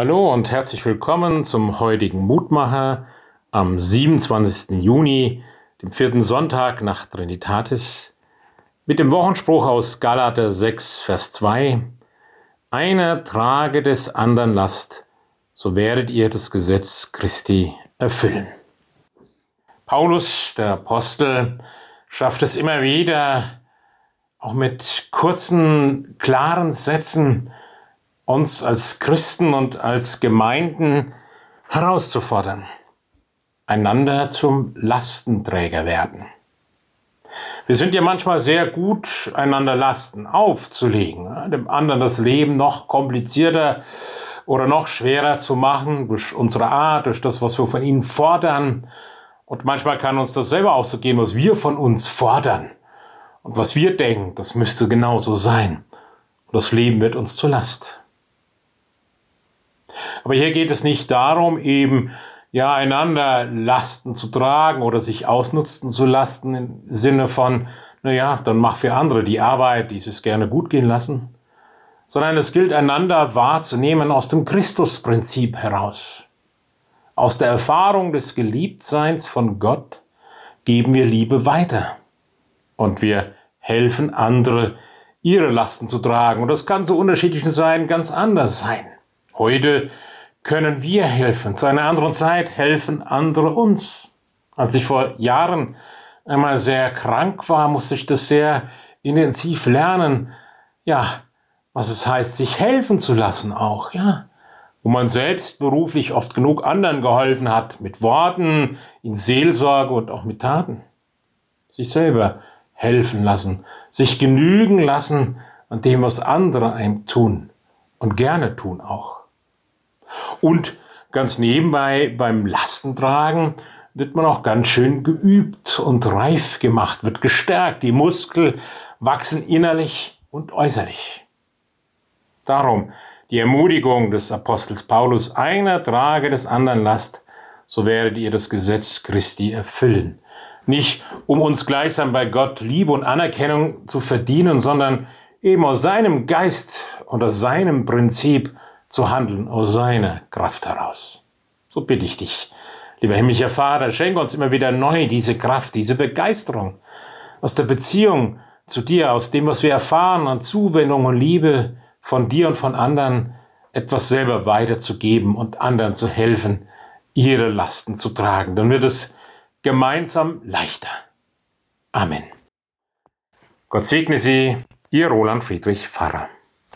Hallo und herzlich willkommen zum heutigen Mutmacher am 27. Juni, dem vierten Sonntag nach Trinitatis, mit dem Wochenspruch aus Galater 6, Vers 2. Einer trage des anderen Last, so werdet ihr das Gesetz Christi erfüllen. Paulus, der Apostel, schafft es immer wieder, auch mit kurzen, klaren Sätzen, uns als Christen und als Gemeinden herauszufordern, einander zum Lastenträger werden. Wir sind ja manchmal sehr gut, einander Lasten aufzulegen, dem anderen das Leben noch komplizierter oder noch schwerer zu machen durch unsere Art, durch das, was wir von ihnen fordern. Und manchmal kann uns das selber auch so gehen, was wir von uns fordern und was wir denken, das müsste genauso sein. Und das Leben wird uns zur Last. Aber hier geht es nicht darum, eben ja einander Lasten zu tragen oder sich ausnutzen zu lassen im Sinne von, naja, dann mach für andere die Arbeit, die es gerne gut gehen lassen, sondern es gilt einander wahrzunehmen aus dem Christusprinzip heraus. Aus der Erfahrung des Geliebtseins von Gott geben wir Liebe weiter und wir helfen andere, ihre Lasten zu tragen. Und das kann so unterschiedlich sein, ganz anders sein. Heute können wir helfen. Zu einer anderen Zeit helfen andere uns. Als ich vor Jahren einmal sehr krank war, musste ich das sehr intensiv lernen. Ja, was es heißt, sich helfen zu lassen auch, ja. Wo man selbst beruflich oft genug anderen geholfen hat, mit Worten, in Seelsorge und auch mit Taten. Sich selber helfen lassen, sich genügen lassen an dem, was andere einem tun und gerne tun auch. Und ganz nebenbei beim Lastentragen wird man auch ganz schön geübt und reif gemacht, wird gestärkt. Die Muskeln wachsen innerlich und äußerlich. Darum die Ermutigung des Apostels Paulus, einer trage des anderen Last, so werdet ihr das Gesetz Christi erfüllen. Nicht um uns gleichsam bei Gott Liebe und Anerkennung zu verdienen, sondern eben aus seinem Geist und aus seinem Prinzip zu handeln aus seiner Kraft heraus. So bitte ich dich, lieber himmlischer Vater, schenke uns immer wieder neu diese Kraft, diese Begeisterung aus der Beziehung zu dir, aus dem, was wir erfahren an Zuwendung und Liebe von dir und von anderen, etwas selber weiterzugeben und anderen zu helfen, ihre Lasten zu tragen. Dann wird es gemeinsam leichter. Amen. Gott segne Sie, Ihr Roland Friedrich Pfarrer.